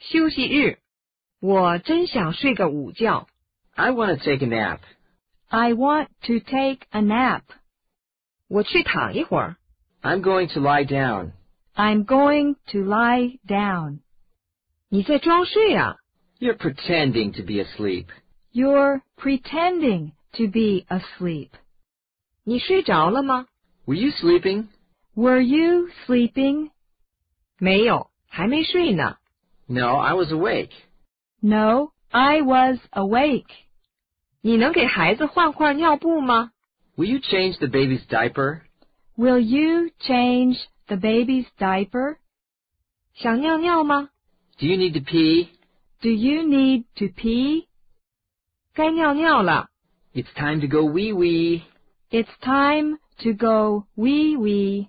休息日，我真想睡个午觉。 I want to take a nap. I want to take a nap. 我去躺一会儿。 I'm going to lie down. I'm going to lie down. 你在装睡啊？ You're pretending to be asleep. You're pretending to be asleep. 你睡着了吗？ Were you sleeping? Were you sleeping? 没有，还没睡呢。 No, I was awake. No, I was awake. 你能给孩子换换尿布吗？ Will you change the baby's diaper? Will you change the baby's diaper? 想尿尿吗？ Do you need to pee? Do you need to pee? 该尿尿了。 It's time to go wee wee. It's time to go wee wee.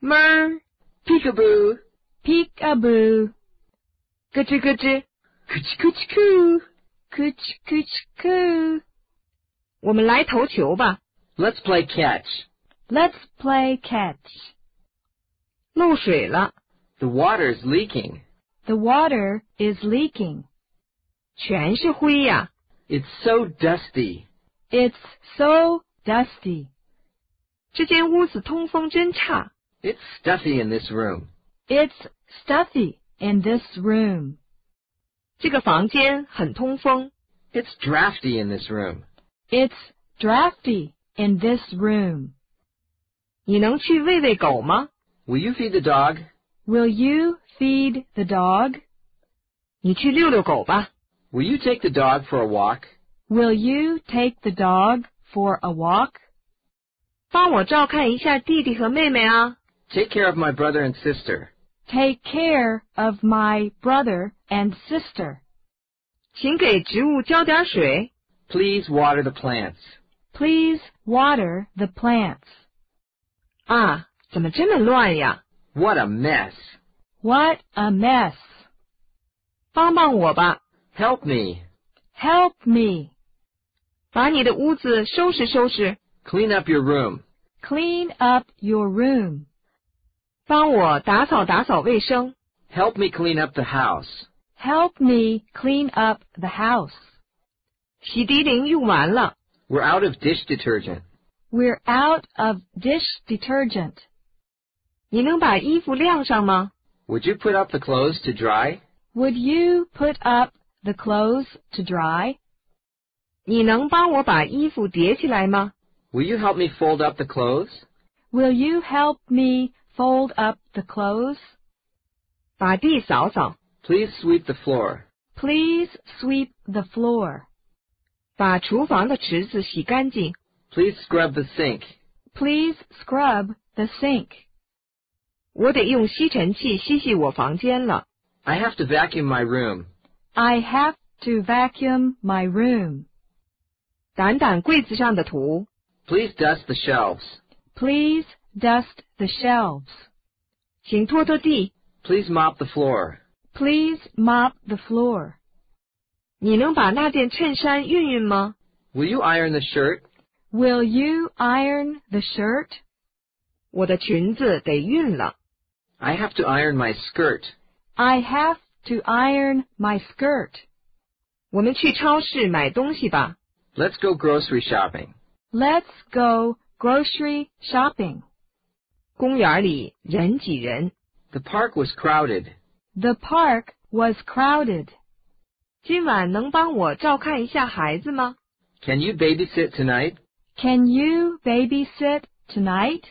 哞儿， Peekaboo. Peekaboo. 咯吱咯吱。 Cooch cooch coo. Cooch cooch coo. 我们来投球吧。 Let's play catch. Let's play catch. 漏水了， The water's leaking. The water is leaking. 全是灰呀、 It's so dusty. It's so dusty. 这间屋子通风真差。 It's stuffy in this room. It's stuffy in this room. 这个房间很通风。 It's drafty in this room. It's drafty in this room. 你能去喂喂狗吗？ Will you feed the dog? Will you feed the dog? 你去遛遛狗吧。 Will you take the dog for a walk? Will you take the dog for a walk? 帮我照看一下弟弟和妹妹啊。 Take care of my brother and sister. Take care of my brother and sister. 请给植物浇点水。 Please water the plants. Please water the plants. 啊，怎么这么乱呀？ What a mess. What a mess. 帮帮我吧， Help me. Help me. 把你的屋子收拾收拾， Clean up your room. Clean up your room. 帮我打扫打扫卫生。 Help me clean up the house. Help me clean up the house. 洗涤灵用完了， We're out of dish detergent. We're out of dish detergent. 你能把衣服晾上吗？ Would you put up the clothes to dry? Would you put up the clothes to dry? 你能帮我把衣服叠起来吗？ Will you help me fold up the clothes? Will you help me fold up the clothes? 把地扫扫， Please sweep the floor. Please sweep the floor. 把厨房的池子洗干净。 Please scrub the sink. Please scrub the sink. 我得用吸尘器吸吸我房间了。 I have to vacuum my room. I have to vacuum my room. 掸掸柜子上的土， Please dust the shelves. Please dust the shelves. 请拖拖地。 Please mop the floor. Please mop the floor. 你能把那件衬衫熨熨吗？ Will you iron the shirt? Will you iron the shirt? 我的裙子得熨了。 I have to iron my skirt. I have to iron my skirt. 我们去超市买东西吧。 Let's go grocery shopping. Let's go grocery shopping. 公园里人挤人。 The park was crowded. The park was crowded. 今晚能帮我照看一下孩子吗？ Can you babysit tonight? Can you babysit tonight?